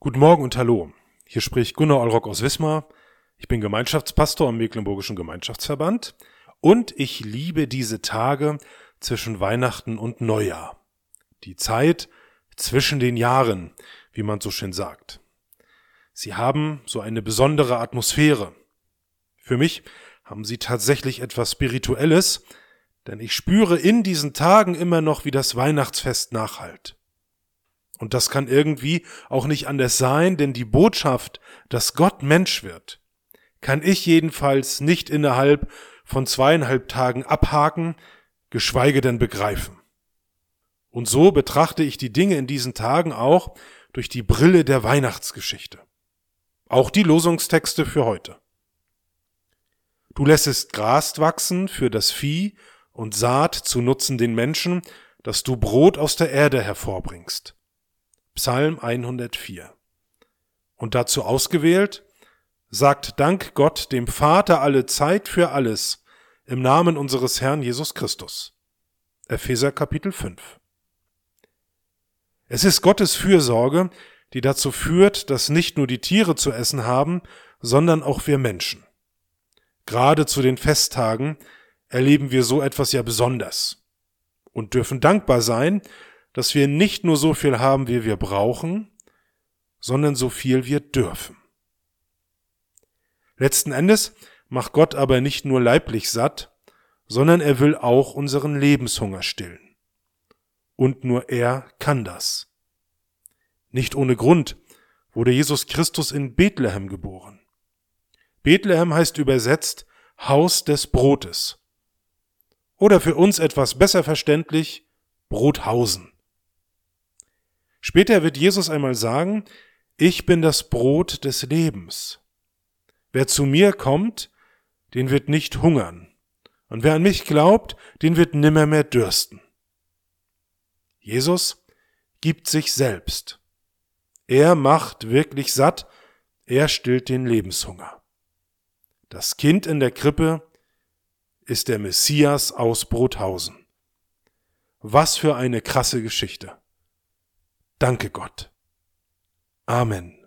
Guten Morgen und Hallo. Hier spricht Gunnar Olrock aus Wismar. Ich bin Gemeinschaftspastor am Mecklenburgischen Gemeinschaftsverband und ich liebe diese Tage zwischen Weihnachten und Neujahr. Die Zeit zwischen den Jahren, wie man so schön sagt. Sie haben so eine besondere Atmosphäre. Für mich haben sie tatsächlich etwas Spirituelles, denn ich spüre in diesen Tagen immer noch, wie das Weihnachtsfest nachhalt. Und das kann irgendwie auch nicht anders sein, denn die Botschaft, dass Gott Mensch wird, kann ich jedenfalls nicht innerhalb von zweieinhalb Tagen abhaken, geschweige denn begreifen. Und so betrachte ich die Dinge in diesen Tagen auch durch die Brille der Weihnachtsgeschichte. Auch die Losungstexte für heute. Du lässest Gras wachsen für das Vieh und Saat zu nutzen den Menschen, dass du Brot aus der Erde hervorbringst. Psalm 104. Und dazu ausgewählt, sagt Dank Gott dem Vater alle Zeit für alles im Namen unseres Herrn Jesus Christus. Epheser Kapitel 5. Es ist Gottes Fürsorge, die dazu führt, dass nicht nur die Tiere zu essen haben, sondern auch wir Menschen. Gerade zu den Festtagen erleben wir so etwas ja besonders und dürfen dankbar sein, dass wir nicht nur so viel haben, wie wir brauchen, sondern so viel wir dürfen. Letzten Endes macht Gott aber nicht nur leiblich satt, sondern er will auch unseren Lebenshunger stillen. Und nur er kann das. Nicht ohne Grund wurde Jesus Christus in Bethlehem geboren. Bethlehem heißt übersetzt Haus des Brotes. Oder für uns etwas besser verständlich Brothausen. Später wird Jesus einmal sagen, ich bin das Brot des Lebens. Wer zu mir kommt, den wird nicht hungern. Und wer an mich glaubt, den wird nimmer mehr dürsten. Jesus gibt sich selbst. Er macht wirklich satt, er stillt den Lebenshunger. Das Kind in der Krippe ist der Messias aus Brothausen. Was für eine krasse Geschichte. Danke Gott. Amen.